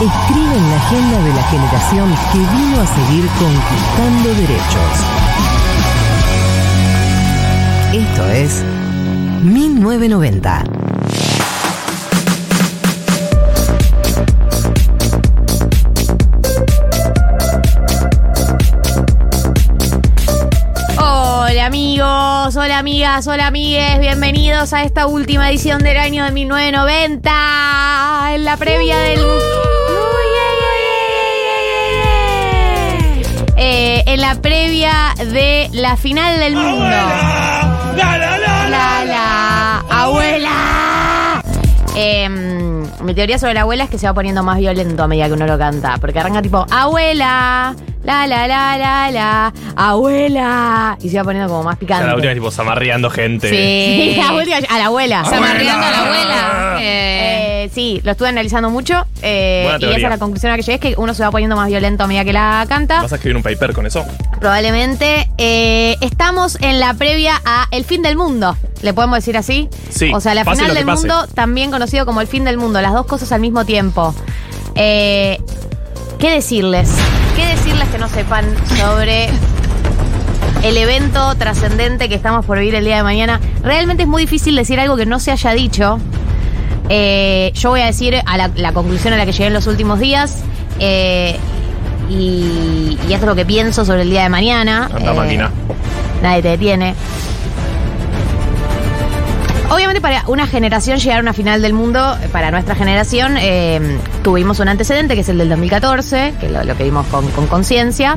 escriben la agenda de la generación que vino a seguir conquistando derechos. Esto es 1990. Hola amigos, hola amigas, hola amigues, bienvenidos a esta última edición del año de 1990, en la previa del... Eh, en la previa de la final del mundo. ¡La, la, la, La, la! la, abuela. Em, mi teoría sobre la abuela es que se va poniendo más violento a medida que uno lo canta. Porque arranca tipo, abuela, la, la, la, la, la, abuela. Y se va poniendo como más picante. La última es tipo zamarreando gente. Sí, la última- a la abuela. Zamarreando a la abuela. Eh, sí, lo estuve analizando mucho. eh, y esa es la conclusión a la que llegué, es que uno se va poniendo más violento a medida que la canta. ¿Vas a escribir un paper con eso? Probablemente. Eh, estamos en la previa a El fin del mundo. ¿Le podemos decir así? Sí, O sea, la final del mundo, también conocido como el fin del mundo. Las dos cosas al mismo tiempo. Eh, ¿Qué decirles? ¿Qué decirles que no sepan sobre el evento trascendente que estamos por vivir el día de mañana? Realmente es muy difícil decir algo que no se haya dicho. Eh, yo voy a decir a la, la conclusión a la que llegué en los últimos días. eh, y, y esto es lo que pienso sobre el día de mañana. Anda, Eh, máquina. Nadie te detiene. Obviamente para una generación llegar a una final del mundo, eh, para nuestra generación, eh, tuvimos un antecedente que es el del 2014, que lo, lo que vimos con con conciencia.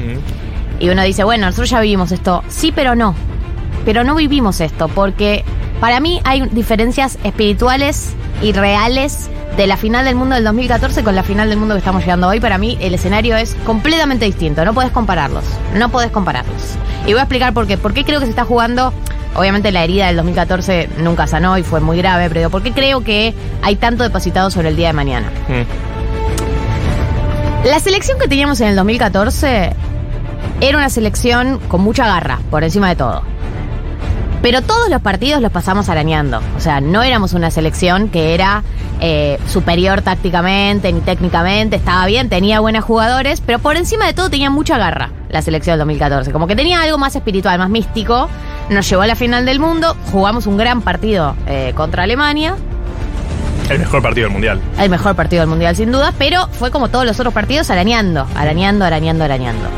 Y uno dice, bueno, nosotros ya vivimos esto. Sí, pero no. Pero no vivimos esto, porque para mí hay diferencias espirituales y reales de la final del mundo del 2014 con la final del mundo que estamos llegando hoy. Para mí el escenario es completamente distinto. No puedes compararlos. No puedes compararlos. Y voy a explicar por qué. ¿Por qué creo que se está jugando? Obviamente la herida del 2014 nunca sanó y fue muy grave, pero digo, ¿por qué creo que hay tanto depositado sobre el día de mañana? Mm. La selección que teníamos en el 2014 era una selección con mucha garra, por encima de todo. Pero todos los partidos los pasamos arañando. O sea, no éramos una selección que era eh, superior tácticamente ni técnicamente. Estaba bien, tenía buenos jugadores, pero por encima de todo tenía mucha garra la selección del 2014. Como que tenía algo más espiritual, más místico. Nos llevó a la final del mundo. Jugamos un gran partido eh, contra Alemania. El mejor partido del mundial. El mejor partido del mundial, sin duda, pero fue como todos los otros partidos, arañando, arañando, arañando, arañando.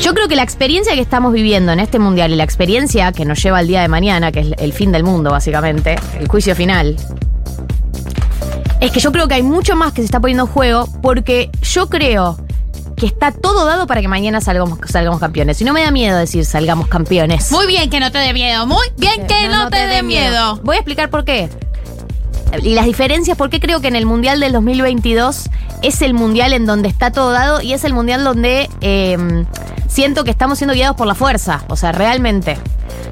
Yo creo que la experiencia que estamos viviendo en este mundial y la experiencia que nos lleva al día de mañana, que es el fin del mundo, básicamente, el juicio final, es que yo creo que hay mucho más que se está poniendo en juego porque yo creo que está todo dado para que mañana salgamos, salgamos campeones. Y no me da miedo decir salgamos campeones. Muy bien que no te dé miedo. Muy bien que no, te dé miedo. Voy a explicar por qué. Y las diferencias, por qué creo que en el Mundial del 2022 es el Mundial en donde está todo dado y es el Mundial donde eh, siento que estamos siendo guiados por la fuerza. O sea, realmente.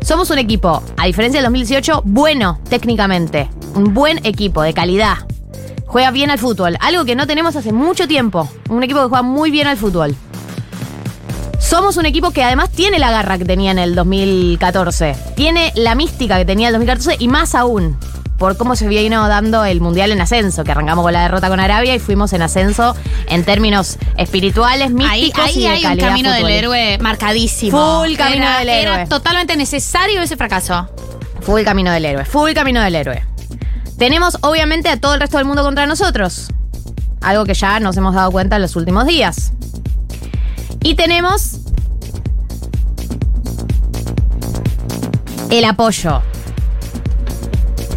Somos un equipo, a diferencia del 2018, bueno técnicamente. Un buen equipo, de calidad. Juega bien al fútbol. Algo que no tenemos hace mucho tiempo. Un equipo que juega muy bien al fútbol. Somos un equipo que además tiene la garra que tenía en el 2014. Tiene la mística que tenía el 2014 y más aún. por cómo se vino dando el Mundial en ascenso, que arrancamos con la derrota con Arabia y fuimos en ascenso en términos espirituales, Ahí, místicos ahí y de hay un camino del héroe marcadísimo. Full camino Era- del héroe. Era totalmente necesario ese fracaso. Full camino del héroe, full camino del héroe. Tenemos obviamente a todo el resto del mundo contra nosotros. Algo que ya nos hemos dado cuenta en los últimos días. Y tenemos el apoyo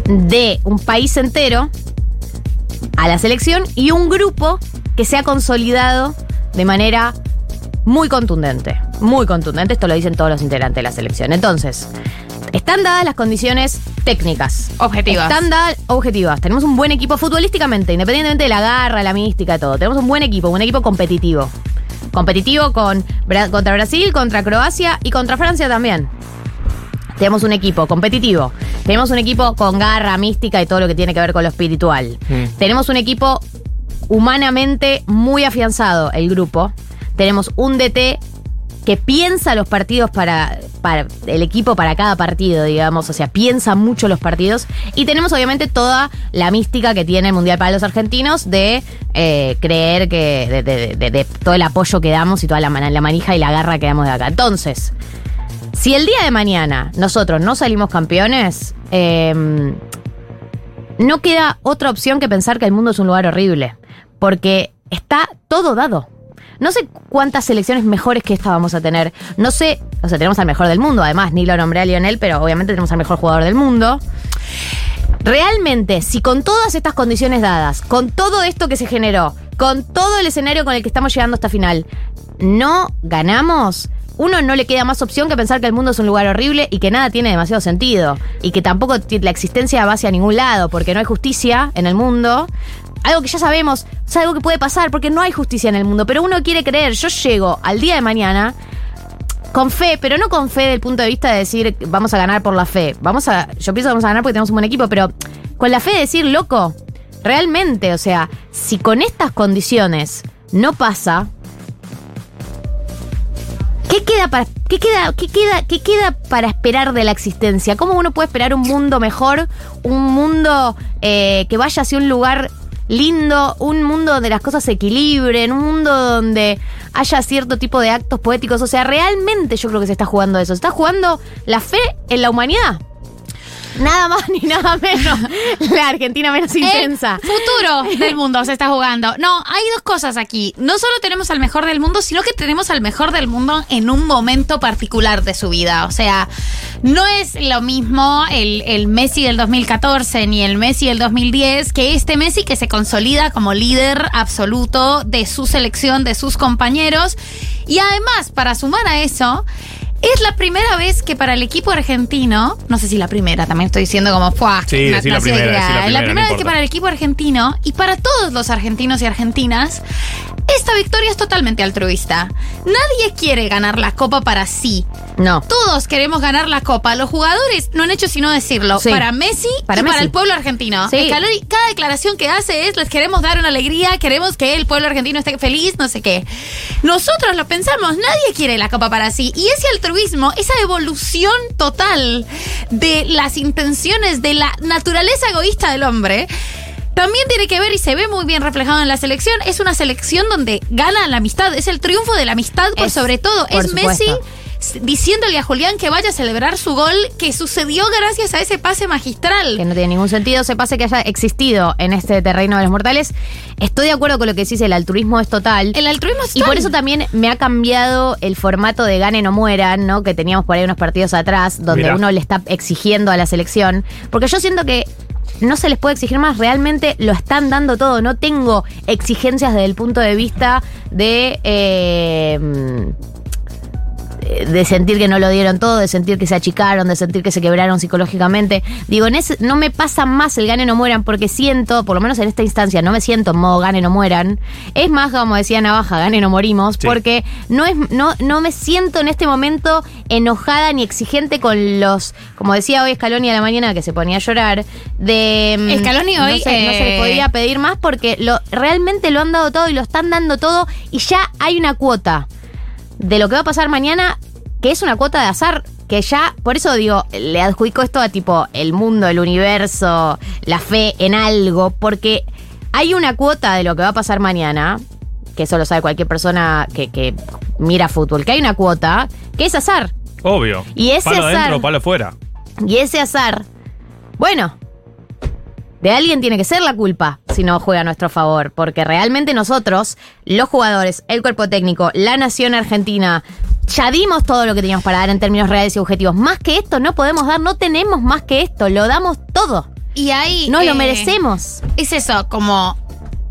de un país entero a la selección y un grupo que se ha consolidado de manera muy contundente. Muy contundente, esto lo dicen todos los integrantes de la selección. Entonces, están dadas las condiciones técnicas. Objetivas. Están dadas objetivas. Tenemos un buen equipo futbolísticamente, independientemente de la garra, la mística, todo. Tenemos un buen equipo, un equipo competitivo. Competitivo con, contra Brasil, contra Croacia y contra Francia también. Tenemos un equipo competitivo. Tenemos un equipo con garra, mística y todo lo que tiene que ver con lo espiritual. Tenemos un equipo humanamente muy afianzado, el grupo. Tenemos un DT que piensa los partidos para, el equipo para cada partido, digamos, o sea, piensa mucho los partidos. Y tenemos obviamente toda la mística que tiene el Mundial para los argentinos de eh, creer que, de, todo el apoyo que damos y toda la, la manija y la garra que damos de acá. Entonces, si el día de mañana nosotros no salimos campeones, eh, no queda otra opción que pensar que el mundo es un lugar horrible. Porque está todo dado. No sé cuántas selecciones mejores que esta vamos a tener. No sé, o sea, tenemos al mejor del mundo. Además, ni lo nombré a Lionel, pero obviamente tenemos al mejor jugador del mundo. Realmente, si con todas estas condiciones dadas, con todo esto que se generó, con todo el escenario con el que estamos llegando a esta final, no ganamos, uno no le queda más opción que pensar que el mundo es un lugar horrible y que nada tiene demasiado sentido. Y que tampoco la existencia va hacia ningún lado, porque no hay justicia en el mundo. Algo que ya sabemos, es algo que puede pasar, porque no hay justicia en el mundo. Pero uno quiere creer, yo llego al día de mañana con fe, pero no con fe del punto de vista de decir vamos a ganar por la fe. Vamos a, yo pienso que vamos a ganar porque tenemos un buen equipo, pero con la fe de decir, loco, realmente, o sea, si con estas condiciones no pasa, ¿qué queda para qué queda qué queda qué queda para esperar de la existencia? ¿Cómo uno puede esperar un mundo mejor, un mundo eh, que vaya hacia un lugar lindo, un mundo donde las cosas se equilibren, un mundo donde haya cierto tipo de actos poéticos. O sea, realmente yo creo que se está jugando eso. Se está jugando la fe en la humanidad. Nada más ni nada menos. La Argentina menos intensa. El futuro del mundo se está jugando. No, hay dos cosas aquí. No solo tenemos al mejor del mundo, sino que tenemos al mejor del mundo en un momento particular de su vida. O sea, no es lo mismo el, el Messi del 2014 ni el Messi del 2010 que este Messi que se consolida como líder absoluto de su selección, de sus compañeros. Y además, para sumar a eso, es la primera vez que para el equipo argentino, no sé si la primera, también estoy diciendo como fue. Sí, la primera, la Es la primera, no vez que para el equipo argentino y para todos los argentinos y argentinas, esta victoria es totalmente altruista. Nadie quiere ganar la copa para sí. No. Todos queremos ganar la copa. Los jugadores no han hecho sino decirlo. Sí. Para Messi Para y para Messi. el pueblo argentino. Sí. Scaloni, cada declaración que hace es les queremos dar una alegría, queremos que el pueblo argentino esté feliz, no sé qué. Nosotros lo pensamos, nadie quiere la copa para sí. Y ese altruismo, esa evolución total de las intenciones, de la naturaleza egoísta del hombre, también tiene que ver y se ve muy bien reflejado en la selección. Es una selección donde gana la amistad, es el triunfo de la amistad por Es, sobre todo. por es Messi supuesto. diciéndole a Julián que vaya a celebrar su gol que sucedió gracias a ese pase magistral. que no tiene ningún sentido ese pase que haya existido en este terreno de los mortales. Estoy de acuerdo con lo que decís, el altruismo es total. El altruismo es Y por total. eso también me ha cambiado el formato de ganen o mueran, ¿no? Que teníamos por ahí unos partidos atrás, donde Mirá. uno le está exigiendo a la selección. Porque yo siento que no se les puede exigir más, realmente lo están dando todo. No tengo exigencias desde el punto de vista de. eh, de sentir que no lo dieron todo, de sentir que se achicaron, de sentir que se quebraron psicológicamente. Digo, en ese, no me pasa más el ganen o mueran porque siento, por lo menos en esta instancia, no me siento en modo ganen o mueran. Es más, como decía Navaja, ganen o morimos, Sí. porque no, es, no, no me siento en este momento enojada ni exigente con los, como decía hoy Scaloni a la mañana que se ponía a llorar, de... mm, Scaloni no hoy, no se le eh, podía pedir más porque lo, realmente lo han dado todo y lo están dando todo y ya hay una cuota de lo que va a pasar mañana, que es una cuota de azar que ya, por eso digo, le adjudico esto a tipo el mundo, el universo, la fe en algo, porque hay una cuota de lo que va a pasar mañana, que eso lo sabe cualquier persona que, que mira fútbol, que hay una cuota que es azar. Obvio. Y ese palo azar- adentro, palo afuera. Y ese azar, bueno, de alguien tiene que ser la culpa si no juega a nuestro favor, porque realmente nosotros, los jugadores, el cuerpo técnico, la nación argentina, ya dimos todo lo que teníamos para dar en términos reales y objetivos. Más que esto no podemos dar, no tenemos más que esto, lo damos todo. Y ahí. No lo eh, merecemos. Es eso, como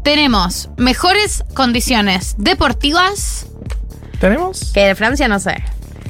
tenemos mejores condiciones deportivas. ¿Tenemos? Que de Francia no sé.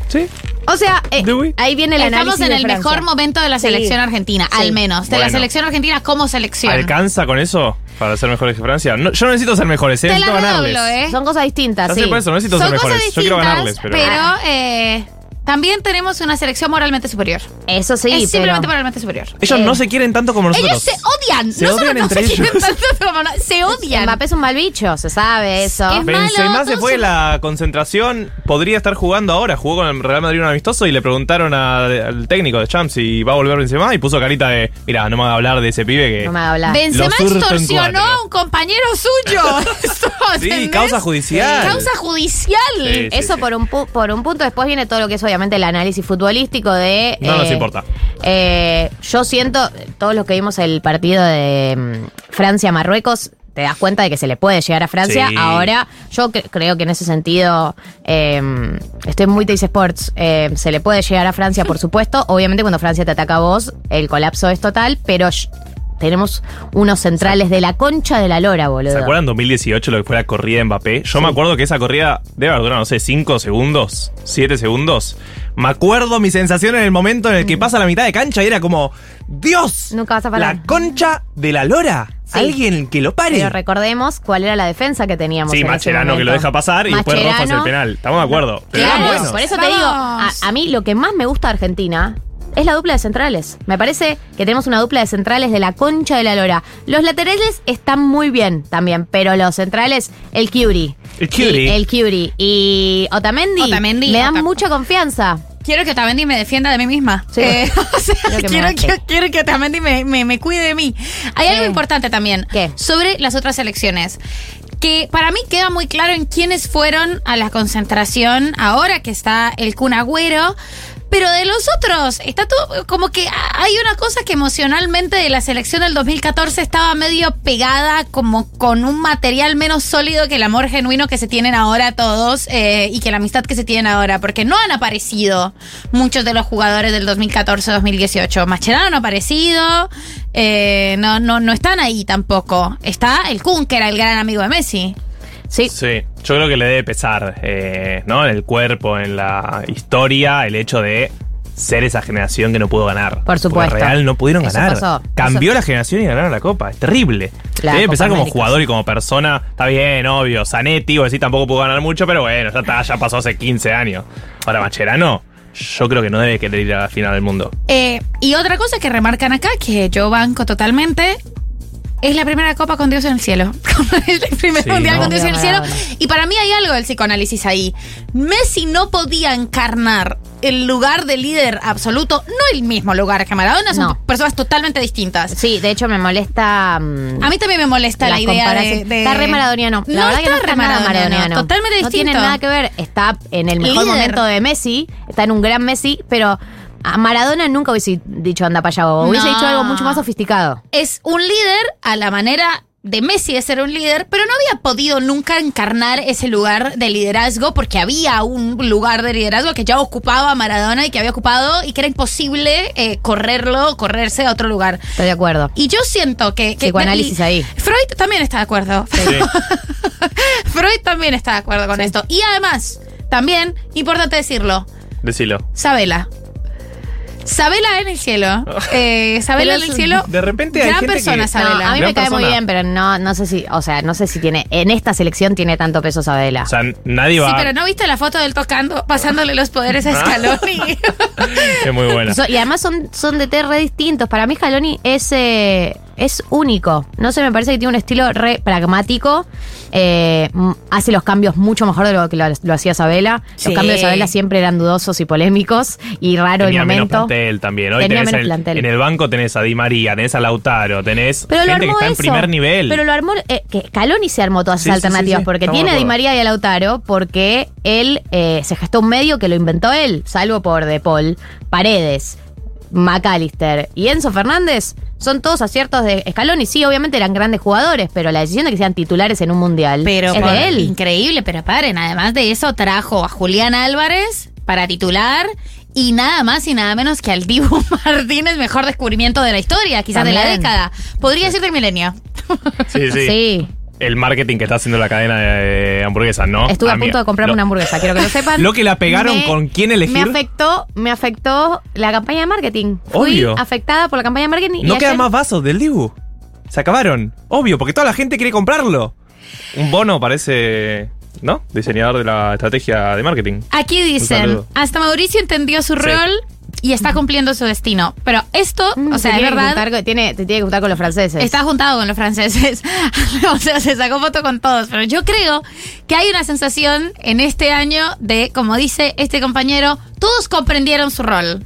Sí. O sea, eh, ahí viene el Estamos análisis en de el Francia. mejor momento de la Sí. selección argentina, Sí. al menos. De la Bueno. selección argentina como selección. ¿Alcanza con eso para ser mejores que Francia? No, yo no necesito ser mejores, eh, Te la necesito ganarles. ¿eh? Son cosas distintas, Ya sí. sé por eso, no necesito Son ser cosas mejores. Yo quiero distintas, ganarles, pero. pero eh, también tenemos una selección moralmente superior. Eso sí, es simplemente pero- moralmente superior. Ellos Eh, no se quieren tanto como nosotros. Ellos se odian. Se no solo odian no entre se quieren ellos. tanto como no- se odian. Mbappé es un mal bicho, se sabe eso. Es Benzema malo, se todos fue de son- la concentración, podría estar jugando ahora, jugó con el Real Madrid un amistoso y le preguntaron a- al técnico de Champs si va a volver Benzema y puso carita de, mira, no me haga hablar de ese pibe que... No me haga hablar. Benzema en extorsionó cuatro. a un compañero suyo. Sí, ¿entendés? causa judicial. Causa judicial. Sí, Eso sí. Por, un pu- por un punto, después viene todo lo que es obviamente el análisis futbolístico de... No nos eh, importa. eh, yo siento, todos los que vimos el partido de mm, Francia-Marruecos, te das cuenta de que se le puede llegar a Francia. Sí. Ahora, yo cre- creo que en ese sentido, eh, estoy muy Teis Sports, eh, se le puede llegar a Francia, por supuesto. Obviamente cuando Francia te ataca a vos, el colapso es total, pero sh- tenemos unos centrales de la concha de la lora, boludo. ¿Se acuerdan 2018 lo que fue la corrida de Mbappé? Yo me acuerdo que esa corrida debe haber durado, no sé, 5 segundos, 7 segundos. Me acuerdo mi sensación en el momento en el que pasa la mitad de cancha y era como, Dios, Nunca vas a parar. la concha de la lora. Sí. Alguien que lo pare. Pero recordemos cuál era la defensa que teníamos. Sí, en ese Macherano que lo deja pasar y después Rojas el penal. Estamos de acuerdo. Pero Claro, eran buenos. por eso te digo, a, a mí lo que más me gusta de Argentina es la dupla de centrales. Me parece que tenemos una dupla de centrales de la concha de la lora. Los laterales están muy bien también, pero los centrales, el Curie. El Curie. Y, el Curie. Y Otamendi, Otamendi, me dan Otam- mucha confianza. Quiero que Otamendi me defienda de mí misma. Sí. Eh, o sea, Quiero que me quiero, que, quiero que Otamendi me, me, me cuide de mí. Hay algo Eh. importante también ¿Qué? sobre las otras elecciones. Que para mí queda muy claro en quiénes fueron a la concentración ahora que está el Kun Agüero. Pero de los otros, está todo como que hay una cosa que emocionalmente de la selección del 2014 estaba medio pegada, como con un material menos sólido que el amor genuino que se tienen ahora todos eh, y que la amistad que se tienen ahora, porque no han aparecido muchos de los jugadores del 2014-2018. Mascherano no ha aparecido, eh, no, no, no están ahí tampoco. Está el Kun, que era el gran amigo de Messi. Sí. Sí, yo creo que le debe pesar, eh, ¿no? En el cuerpo, en la historia, el hecho de ser esa generación que no pudo ganar. Por Porque supuesto. Real no pudieron Eso ganar. pasó. Cambió Eso- la generación y ganaron la Copa. Es terrible. La debe pesar como América. jugador y como persona. Está bien, obvio. Zanetti, o decir, tampoco pudo ganar mucho, pero bueno, ya, está, ya pasó hace 15 años. Ahora, Macherano, yo creo que no debe querer ir a la final del mundo. Eh, y otra cosa que remarcan acá, que yo banco totalmente, es la primera copa con Dios en el cielo. es el primer Sí, mundial no. con Dios en el cielo. Y para mí hay algo del psicoanálisis ahí. Messi no podía encarnar el lugar de líder absoluto, no el mismo lugar que Maradona, son No. personas totalmente distintas. Sí, de hecho me molesta. mm, A mí también me molesta la, idea de, comparación. de- Está re maradoniano. La no verdad está que no re está nada maradoniano, maradoniano. Totalmente No distinto. tiene nada que ver. Está en el mejor Líder. momento de Messi, está en un gran Messi, pero a Maradona nunca hubiese dicho anda para allá, o hubiese No. dicho algo mucho más sofisticado. es un líder a la manera de Messi de ser un líder, pero no había podido nunca encarnar ese lugar de liderazgo porque había un lugar de liderazgo que ya ocupaba Maradona y que había ocupado y que era imposible eh, correrlo, correrse a otro lugar. Estoy de acuerdo. Y yo siento que... que Psicoanálisis ahí. Freud también está de acuerdo. Sí. Freud también está de acuerdo con esto. Y además, también, importante decirlo, Decilo. Sabela. Sabela en el cielo. Eh, Sabela en el cielo. de repente hay Gran gente persona, que- Sabela. No, a mí Gran me cae muy persona. bien, pero no, no sé si, o sea, no sé si tiene, en esta selección tiene tanto peso Sabela. O sea, nadie va Sí, pero ¿no viste la foto del tocando, pasándole los poderes a Ah. Scaloni? Es muy buena. So- y además son, son de té re distintos. Para mí Scaloni es, eh, Es único. No sé, me parece que tiene un estilo re pragmático. Eh, hace los cambios mucho mejor de lo que lo, lo hacía Sabela. Sí. Los cambios de Sabela siempre eran dudosos y polémicos y raro Tenía el menos momento. plantel también. Hoy Tenía tenés menos en, plantel. en el banco tenés a Di María, tenés a Lautaro, tenés Pero lo gente que armó está en primer nivel. Pero lo armó, eh, que Scaloni se armó todas esas sí, alternativas, sí. porque tiene a Di. María y a Lautaro, porque él eh, se gestó un medio que lo inventó él, salvo por De Paul, Paredes, McAllister y Enzo Fernández. Son todos aciertos de Scaloni. Sí, obviamente eran grandes jugadores, pero la decisión de que sean titulares en un mundial Pero es por- de él. increíble, pero paren, además de eso trajo a Julián Álvarez para titular y nada más y nada menos que al Dibu Martínez, mejor descubrimiento de la historia, quizás de la década. Podría ser del milenio. Sí, sí. Sí. El marketing que está haciendo la cadena de hamburguesas, ¿no? Estuve a punto de comprarme lo- una hamburguesa, quiero que lo sepan. Lo que la pegaron Me- con quién elegir. Me afectó, me afectó la campaña de marketing. Fui Obvio. afectada por la campaña de marketing. y No quedan ayer- más vasos del Dibu. Se acabaron. Obvio, porque toda la gente quiere comprarlo. Un bono parece. ¿No? Diseñador de la estrategia de marketing. Aquí dicen, hasta Mauricio entendió su Sí. rol y está cumpliendo su destino. Pero esto, Mm, o se sea, es verdad, juntar tiene, te tiene que juntar con los franceses. está juntado con los franceses. o sea, se sacó foto con todos. Pero yo creo que hay una sensación en este año de, como dice este compañero, todos comprendieron su rol.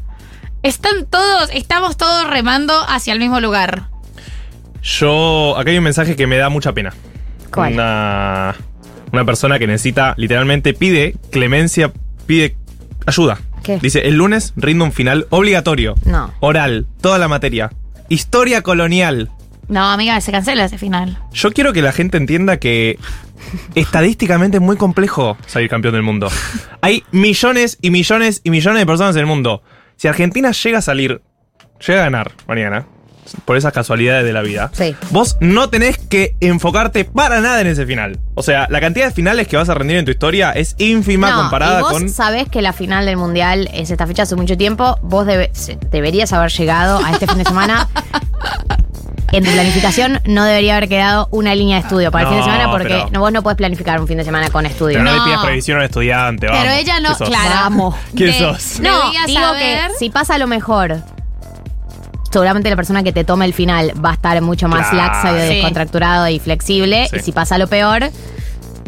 Están todos, estamos todos remando hacia el mismo lugar. Yo. Acá hay un mensaje que me da mucha pena. ¿Cuál? Una. Una persona que necesita, literalmente, pide clemencia, pide ayuda. ¿Qué? Dice: el lunes rindo un final obligatorio. No. Oral, toda la materia. Historia colonial. No, amiga, se cancela ese final. Yo quiero que la gente entienda que estadísticamente es muy complejo salir campeón del mundo. Hay millones y millones y millones de personas en el mundo. Si Argentina llega a salir, llega a ganar mañana, por esas casualidades de la vida, Sí. vos no tenés que enfocarte para nada en ese final. O sea, la cantidad de finales que vas a rendir en tu historia es ínfima No, comparada y vos con... sabés que la final del mundial es esta fecha hace mucho tiempo. Vos debe- deberías haber llegado a este fin de semana. En tu planificación no debería haber quedado una línea de estudio para el fin de semana porque pero- no, vos no podés planificar un fin de semana con estudio. Pero no, No. le pidas previsión a un estudiante, vamos. Pero ella no, ¿Qué sos? claro. Vamos. ¿Quién De- sos? No, digo saber- que si pasa lo mejor, seguramente la persona que te tome el final va a estar mucho más Claro. laxa y Sí. descontracturado y flexible. Sí. Y si pasa lo peor,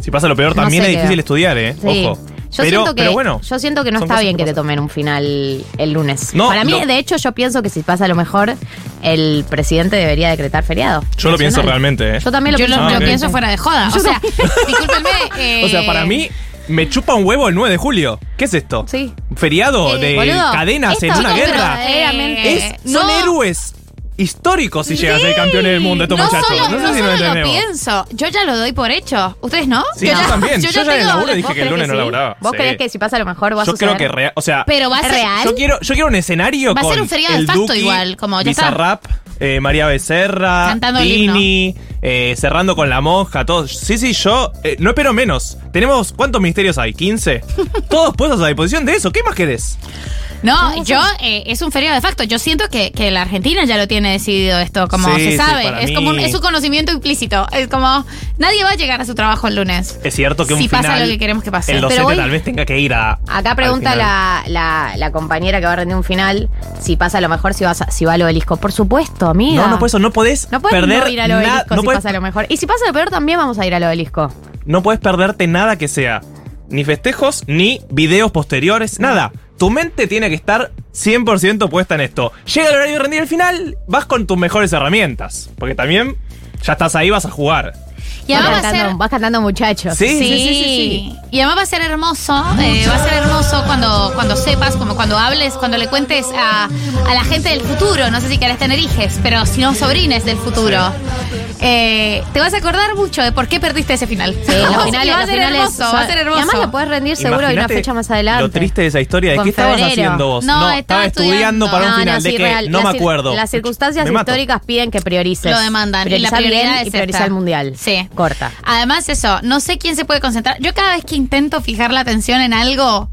Si pasa lo peor, No también sé es qué- difícil estudiar, ¿eh? sí. Ojo. Yo, pero, siento que, pero bueno. yo siento que no son está cosas bien que te pasan. tomen un final el lunes. No, Para mí, no. de hecho, yo pienso que si pasa lo mejor, el presidente debería decretar feriado. Yo lo pienso nacional. realmente, ¿eh? Yo también lo Yo pienso. lo, Ah, lo ok. pienso fuera de joda. O Yo sea, discúlpenme. eh, O sea, para mí, me chupa un huevo el 9 de julio. ¿Qué es esto? Sí. Feriado Eh, de boludo, cadenas en esto una no, guerra. pero, verdaderamente, Es- son no. héroes históricos si llegan a ser campeones del mundo estos no muchachos. Solo, no sé no si lo solo lo entendemos. pienso, yo ya lo doy por hecho. ¿Ustedes no? Sí, yo también. Yo ya en el tengo- laburo dije ¿Vos que el crees lunes no sí? laburaba. ¿Vos Sí. crees que si pasa lo mejor va a Yo creo que real, o sea, Pero va a ¿Es ser real? yo quiero, yo quiero un escenario Va a con ser un feriado de el facto Duki, igual, como ya está. Bizarrap, eh, María Becerra, Cantando el Tini, eh, cerrando con la monja, todos. Sí, sí, yo eh, no espero menos. Tenemos, ¿cuántos ministerios hay? ¿15? Todos puestos a disposición de eso. ¿Qué más querés? No, yo, eh, es un feriado de facto. Yo siento que, que la Argentina ya lo tiene decidido esto, como Sí, se sí, sabe. para es mí- como un, es un conocimiento implícito. Es como, nadie va a llegar a su trabajo el lunes. Es cierto que un Si pasa lo que queremos que pase. El Pero docente hoy- tal vez tenga que ir a. Acá al pregunta final. la, la, la compañera que va a rendir un final si pasa lo mejor, si, vas a- si va al obelisco. Por supuesto, amiga. No, no, por eso no podés No puedes perder no ir al obelisco no si podés- pasa lo mejor. Y si pasa lo peor, también vamos a ir al obelisco. no puedes perderte nada que sea ni festejos ni videos posteriores, nada. Tu mente tiene que estar 100% puesta en esto. Llega el horario de rendir el final, vas con tus mejores herramientas. Porque también ya estás ahí, vas a jugar. Y Vas va a cantando, ser. vas cantando muchachos. Sí, sí, sí, sí, sí. Y además va a ser hermoso, eh, va a ser hermoso cuando, cuando sepas, como cuando hables, cuando le cuentes a, a la gente del futuro, no sé si querés tener hijes, pero si no sobrines del futuro. Eh, te vas a acordar mucho de por qué perdiste ese final. Sí, los finales, Y va a los ser finales hermoso, va a ser hermoso. Y además lo puedes rendir seguro hay una fecha más adelante. Lo triste de esa historia, ¿de qué estabas febrero. haciendo vos? No, estaba estaba estudiando, estudiando. para un No, final. no, ¿De sí, qué? real. No me acuerdo. Las circunstancias Me mato. históricas piden que priorices. Lo demandan. y la Priorizar prioridad bien es y esta. priorizar el mundial. Sí. Corta. Además, eso, no sé quién se puede concentrar. Yo cada vez que intento fijar la atención en algo,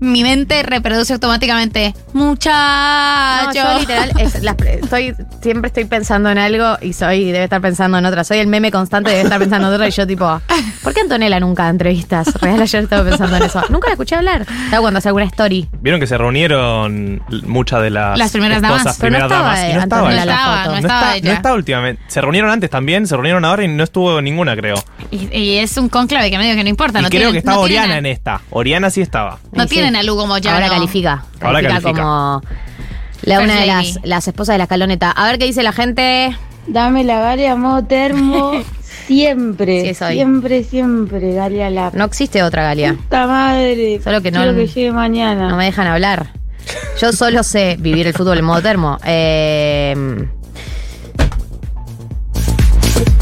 mi mente reproduce automáticamente. No, Muchacho. yo literal, es- las pre- estoy, siempre estoy pensando en algo y soy, debe estar pensando en otra. Soy el meme constante, debe estar pensando en otra y yo tipo, ¿por qué Antonella nunca da entrevistas? Real ayer estaba pensando en eso. Nunca la escuché hablar. Estaba cuando hace alguna story. Vieron que se reunieron muchas de las. Las primeras damas. esposas, Pero no primeras estaba, damas, y no estaba Antonella ella. la estaba, foto. no No estaba está, ella. no está últimamente. Se reunieron antes también, se reunieron ahora y no estuvo ninguna, creo. Y, y es un conclave que medio que no importa. y no creo tienen- que estaba no tienen Oriana en esta. Oriana sí estaba. No Y a Lugo Moyano. Ahora califica. Ahora califica. como la, una de las, las esposas de la escaloneta. A ver qué dice la gente. Dame la Galia modo termo siempre. Sí. Siempre, siempre, Galia la No existe otra Galia. puta madre. Solo que no- Quiero que llegue mañana. No me dejan hablar. Yo solo sé vivir el fútbol en modo termo. Eh,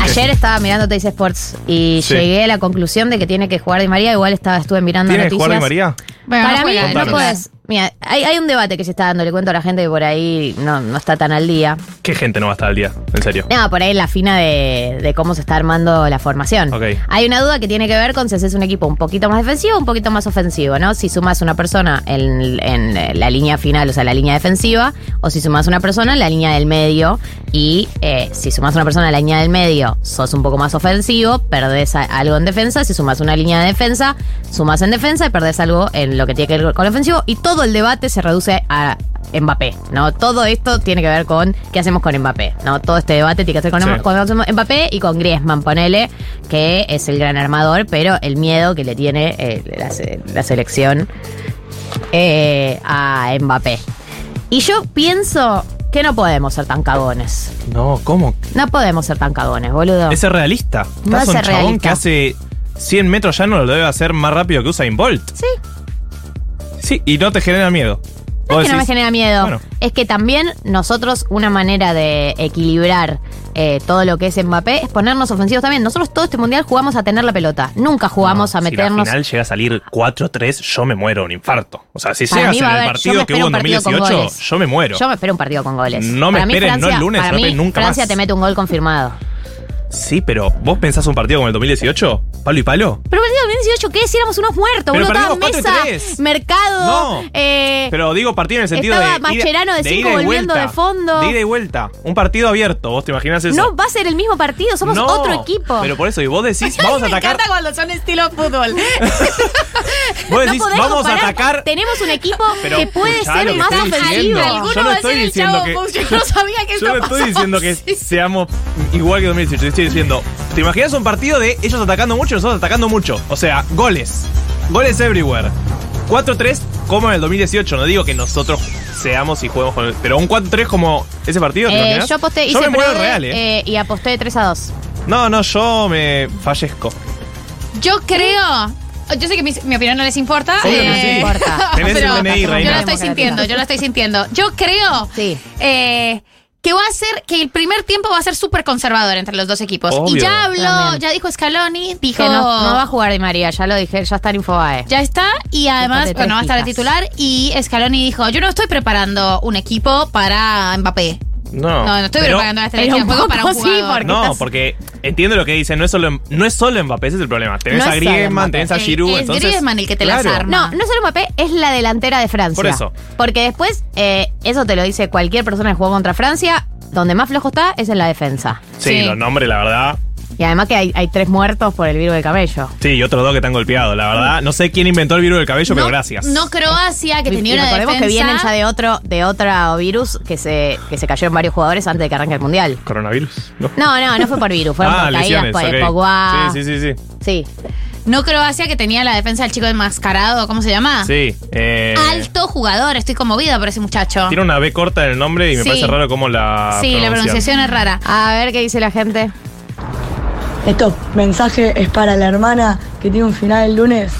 ayer estaba mirando Teis Sports y Sí. llegué a la conclusión de que tiene que jugar Di María. Igual estaba, estuve mirando ¿Tiene que noticias. jugar Di María? Bueno, Para no mí no puedes. Mira, hay, hay un debate que se está dando. Le cuento a la gente que por ahí no, no está tan al día. ¿Qué gente no va a estar al día? En serio. No, por ahí en la fina de, de cómo se está armando la formación. Ok. Hay una duda que tiene que ver con si haces un equipo un poquito más defensivo o un poquito más ofensivo, ¿no? Si sumas una persona en, en la línea final, o sea, la línea defensiva, o si sumas una persona en la línea del medio. Y eh, si sumas una persona en la línea del medio, sos un poco más ofensivo, perdés algo en defensa. Si sumas una línea de defensa, sumas en defensa y perdés algo en lo que tiene que ver con lo ofensivo. Y todo el debate se reduce a Mbappé, ¿no? Todo esto tiene que ver con qué hacemos con Mbappé, ¿no? Todo este debate tiene que ver con, Sí. con Mbappé y con Griezmann, ponele, que es el gran armador, pero el miedo que le tiene eh, la, se- la selección eh, a Mbappé. Y yo pienso que no podemos ser tan cagones. No, ¿cómo? No podemos ser tan cagones, boludo. Es realista. No es un ser chabón realista. que hace 100 metros ya no lo debe hacer más rápido que Usain Bolt. Sí. Sí, y no te genera miedo. No es que no me genera miedo. Bueno. Es que también nosotros, una manera de equilibrar eh, todo lo que es Mbappé es ponernos ofensivos también. Nosotros todo este mundial jugamos a tener la pelota. Nunca jugamos a Si la meternos. final llega a salir 4-3, yo me muero un infarto. O sea, si Para llegas en el haber- partido que hubo en partido con 2018, goles. yo me muero. Yo me espero un partido con goles. No me Para mí no el lunes, para mí nunca Francia más. te mete un gol confirmado. Sí, pero ¿vos pensás un partido como el 2018? ¿Palo y palo? Pero el partido del 2018, ¿qué? Si éramos unos muertos, Pero boludo. Mesa, 4-3. Mercado, No. eh, Pero digo partido en el sentido estaba de. Mascherano de cinco ida y volviendo vuelta. de fondo. De ida y vuelta. Un partido abierto. ¿Vos te imaginas eso? no va a ser el mismo partido, somos No, otro equipo. Pero por eso, y vos decís, vamos a Me atacar. encanta cuando son estilo fútbol. Vos decís, vamos a atacar. Tenemos un equipo Pero que puede escuchá ser más ofensivo. Yo no estoy diciendo que- Yo no sabía que Yo no estoy diciendo que seamos igual que 2018. Estoy diciendo, ¿te imaginas un partido de ellos atacando mucho y nosotros atacando mucho? O sea, goles. Goles everywhere. 4-3 como en el 2018. No digo que nosotros seamos y juguemos con el. Pero un 4-3 como ese partido, ¿te Eh, yo aposté, Yo hice me muero prode, real, ¿eh? eh, y aposté 3 a 2. No, no, yo me fallezco. Yo creo. Yo sé que mi, mi opinión no les importa. Que eh, sí. importa. Tenés el Yo lo estoy sintiendo, yo lo estoy sintiendo. Yo creo Sí. eh, que va a ser, que el primer tiempo va a ser súper conservador entre los dos equipos. Obvio. Y ya habló, También. ya dijo Scaloni, dijo. Que no, no va a jugar Di María, ya lo dije, ya está en Infobae. Ya está, y además, bueno, va a estar de titular. Y Scaloni dijo: Yo no estoy preparando un equipo para Mbappé. No. No, no estoy pero- preparando una pero estrategia un juego para un poco sí, jugador. porque- No, estás- porque entiendo lo que dicen, no es solo, no es solo Mbappé, ese es el problema. Tenés No a Griezmann, tenés a Giroud, es entonces. Griezmann el que te las Claro. arma. No, no solo Mbappé, es la delantera de Francia. Por eso. Porque después, eh, eso te lo dice cualquier persona que jugó contra Francia, donde más flojo está es en la defensa. Sí, Sí. los nombres, la verdad. Y además que hay, hay tres muertos por el virus del cabello. Sí, y otros dos que están golpeados, la verdad. No sé quién inventó el virus del cabello, pero gracias. No Croacia, que Y- tenía y una recordemos defensa. que vienen ya de otro, de otro virus que se, que se cayó en varios jugadores antes de que arranque el mundial. ¿Coronavirus? No. No, no, no fue por virus, fueron ah, por caídas lesiones, por ok. Pogba. Sí, sí, sí, sí. Sí. No Croacia, que tenía la defensa del chico enmascarado, ¿cómo se llama? Sí. eh, Alto jugador, estoy conmovida por ese muchacho. Tiene una B corta en el nombre y me Sí. parece raro cómo la. sí, la pronunciación es rara. A ver qué dice la gente. Esto mensaje es para la hermana que tiene un final el lunes.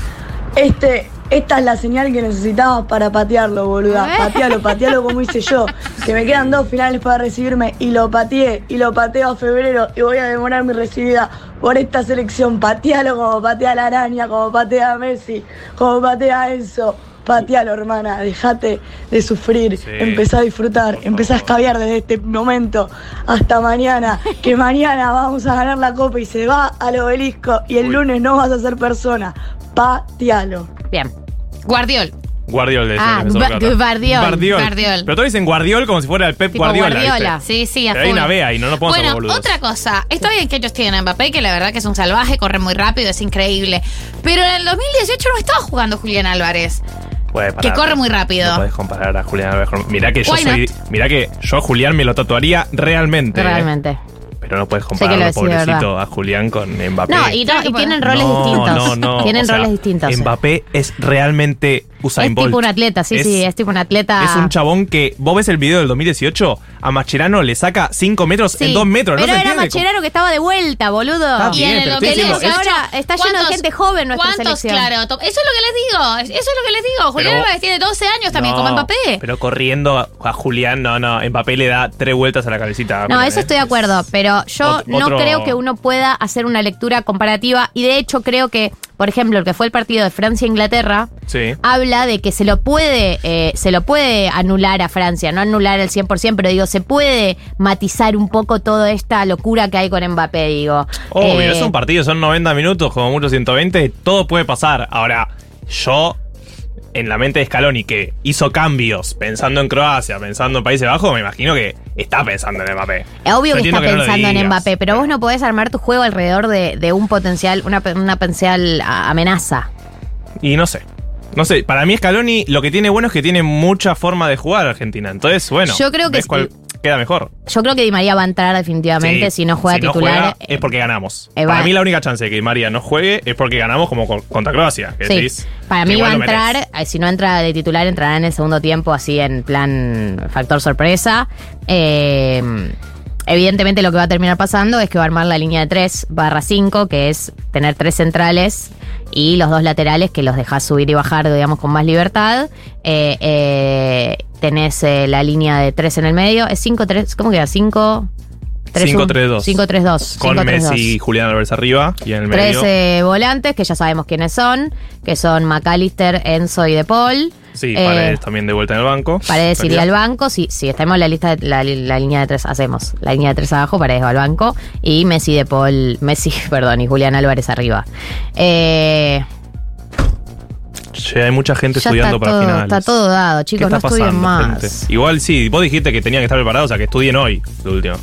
Este, esta es la señal que necesitaba para patearlo, boluda. Patealo, patealo como hice yo. Que me quedan dos finales para recibirme y lo pateé y lo pateo a febrero y voy a demorar mi recibida por esta selección. Patealo como patea la araña, como patea a Messi, como patea a Enzo. Patealo, hermana, dejate de sufrir, Sí. empezá a disfrutar, empezá a escabiar desde este momento hasta mañana, que mañana vamos a ganar la copa y se va al obelisco y el Uy. lunes no vas a ser persona. Patealo. Bien. Guardiol. Guardiol de Ah, Gua- Guardiol. Guardiol. Guardiol. Pero todos dicen Guardiol como si fuera el Pep Tipo Guardiola. Guardiola. Sí, sí, a Pero hay una B ahí, no nos podemos Bueno, otra cosa. Está bien que ellos tienen a Mbappé, que la verdad que es un salvaje, corre muy rápido, es increíble. Pero en el 2018 no estaba jugando Julián Álvarez. Puede que corre muy rápido. No puedes comparar a Julián Álvarez con- Mirá que yo Why soy. Mirá que yo a Julián me lo tatuaría realmente. ¿eh? Realmente. Pero no puedes compararlo, pobrecito, verdad. a Julián con Mbappé. No, y, no, y tienen roles No, distintos. No, no. Tienen o sea, roles distintos. Mbappé es realmente Usain es Bolt. tipo un atleta, sí, Es- sí, es tipo un atleta. Es un chabón que, vos ves el video del 2018, a Mascherano le saca 5 metros Sí, en 2 metros. Pero no era Macherano que estaba de vuelta, boludo. Está bien, y en el pero estoy 2018 diciendo, ahora está lleno de ¿Cuántos- gente joven nuestra ¿Cuántos, selección. claro? Eso es lo que les digo. Eso es lo que les digo. Julián Álvarez tiene 12 años también, No, como Mbappé. Pero corriendo a, Julián, no, no. Mbappé le da tres vueltas a la cabecita. No, eso eh. estoy de acuerdo, pero yo Ot- no otro- creo que uno pueda hacer una lectura comparativa y de hecho creo que, por ejemplo, el que fue el partido de Francia-Inglaterra, Sí. habla de que se lo puede eh, se lo puede anular a Francia, no anular al 100%, pero digo, se puede matizar un poco toda esta locura que hay con Mbappé, digo. Obvio, Eh, es un partido, son 90 minutos, como mucho 120, todo puede pasar. Ahora, yo, en la mente de Scaloni, que hizo cambios pensando en Croacia, pensando en Países Bajos, me imagino que está pensando en Mbappé. Es obvio Yo que está no pensando en. Mbappé, pero vos no podés armar tu juego alrededor de, de un potencial, una, una potencial amenaza. Y no sé. No sé, para mí Scaloni lo que tiene bueno es que tiene mucha forma de jugar Argentina. Entonces, bueno, Yo creo que cuál queda mejor. Yo creo que Di María va a entrar definitivamente Sí, si no juega si titular. juega, es porque ganamos. eh, para mí la única chance de que Di María no juegue es porque ganamos como con- contra Croacia. que Sí. decís, Para mí va a lo entrar, eh, si no entra de titular, entrará en el segundo tiempo, así en plan factor sorpresa. Eh, evidentemente lo que va a terminar pasando es que va a armar la línea de 3 barra 5, que es tener tres centrales y los dos laterales que los dejas subir y bajar, digamos, con más libertad. Eh, eh, tenés eh, la línea de 3 en el medio. Es 5-3, ¿cómo queda? 5... 5-3-2. 5-3-2. Con 5-3-2. Messi y Julián Álvarez arriba y en el Tres medio. eh, volantes que ya sabemos quiénes son, que son McAllister, Enzo y De Paul. Sí, Eh, Paredes también de vuelta en el banco. Paredes iría al banco, si, si estamos en la lista de la, la línea de tres, hacemos la línea de tres abajo, Paredes va al banco y Messi de Paul, Messi, perdón, y Julián Álvarez arriba. Eh, Che, hay mucha gente ya estudiando para todo, finales. está todo dado, ¿Qué chicos, no estudien pasando, más. gente? Igual sí, vos dijiste que tenían que estar preparados, o sea, que estudien hoy, lo último.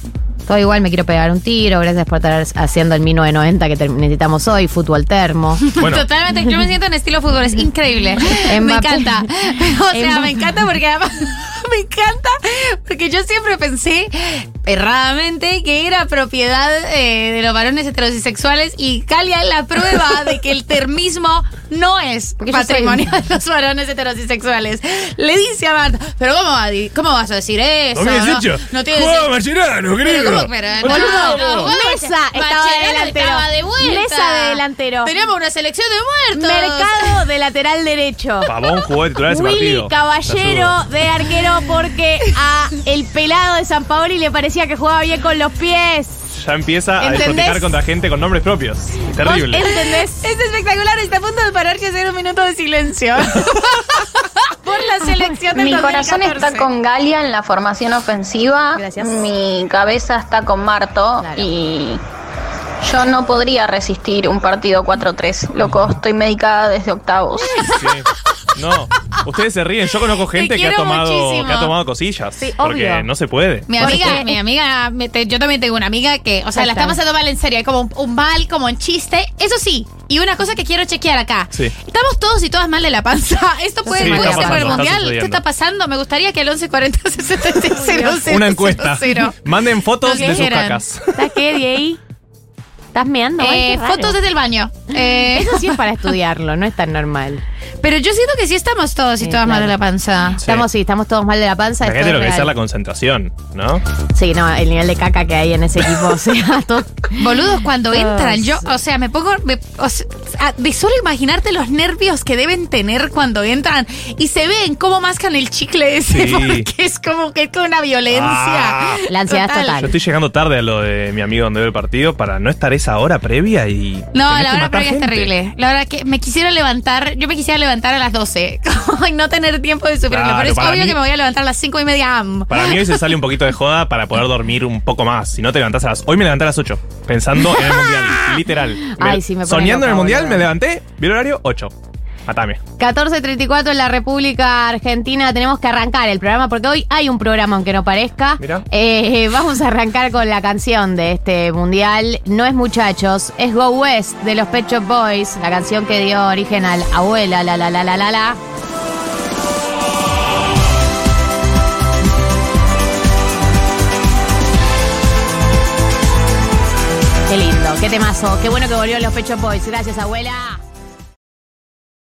Todo igual me quiero pegar un tiro, gracias por estar haciendo el 1990 que necesitamos hoy, fútbol termo. Bueno. Totalmente, yo me siento en estilo fútbol, es increíble. me encanta. O sea, me encanta porque además me encanta porque yo siempre pensé erradamente que era propiedad eh, de los varones heterosexuales y Calia es la prueba de que el termismo no es Porque yo soy- patrimonio de los varones heterosexuales. Le dice a Marta, pero ¿cómo, va cómo vas a decir eso? 2018. No, no tiene Jugaba. Pero no, no, no, Mesa estaba delantero. estaba de vuelta. Mesa de delantero. Teníamos una selección de muertos. Mercado de lateral derecho. Pavón jugó de titular ese Willy partido. Caballero de arquero porque a el pelado de San Paoli le que jugaba bien con los pies. Ya empieza a despotricar contra gente con nombres propios. Terrible. ¿Vos ¿Entendés? Es espectacular, está a punto de pararse y hacer un minuto de silencio. Por la selección del Mi corazón 2014. está con Galia en la formación ofensiva. Gracias. Mi cabeza está con Marto. Claro. Y yo no podría resistir un partido 4-3. Loco, estoy medicada desde octavos. Sí. No, ustedes se ríen. Yo conozco gente que ha, tomado, muchísimo. que ha tomado cosillas. Sí, porque obvio. no se puede. Mi ¿Por amiga, mi amiga, me- te- yo también tengo una amiga que, o sea, la está. está pasando mal en serio, hay como un, un mal, como en chiste. Eso sí, y una cosa que quiero chequear acá. Sí. Estamos todos y todas mal de la panza. Esto puede, Sí, puede está ser por el pasando, está mundial. ¿Qué sucediendo. está pasando? Me gustaría que el 1140 60 Una encuesta. Manden fotos Lo que de sus quieran. cacas. ¿Estás qué, Diego? ¿Estás meando? Ay, Eh, qué raro. fotos desde el baño. Eh, Eso sí es para estudiarlo, no es tan normal. Pero yo siento que sí estamos todos y Sí, todas mal de la panza. Estamos, sí, estamos todos mal de la panza. esto Imagínate es lo que es real. ser la concentración, ¿no? Sí, no, el nivel de caca que hay en ese equipo, o sea, todo- Boludos, cuando entran, yo, o sea, me pongo. me- o sea, ah, de solo imaginarte los nervios que deben tener cuando entran y se ven cómo mascan el chicle ese, Sí. porque es como que es como una violencia. Ah. la ansiedad es Yo total. estoy llegando tarde a lo de mi amigo donde ve el partido para no estar esa hora previa y. No, tenés la hora matar previa es gente. terrible. La verdad que me quisiera levantar, yo me quisiera levantar a las 12 y no tener tiempo de sufrirlo. Claro, pero es obvio mí- que me voy a levantar a las 5 y media. am. Para mí hoy se sale un poquito de joda para poder dormir un poco más. Si no te levantás a las. Hoy me levanté a las 8, pensando en el mundial, literal. Ay, sí, me pone Soñando en el mundial, boludo. me levanté, vi el horario, 8. Matame. 14.34 en la República Argentina. Tenemos que arrancar el programa porque hoy hay un programa, aunque no parezca. Mira. Eh, vamos a arrancar con la canción de este mundial. No es muchachos, es Go West de los Pet Shop Boys, la canción que dio origen al abuela, la la la la la la. Qué lindo, qué temazo. Qué bueno que volvió los Pet Shop Boys. Gracias, abuela.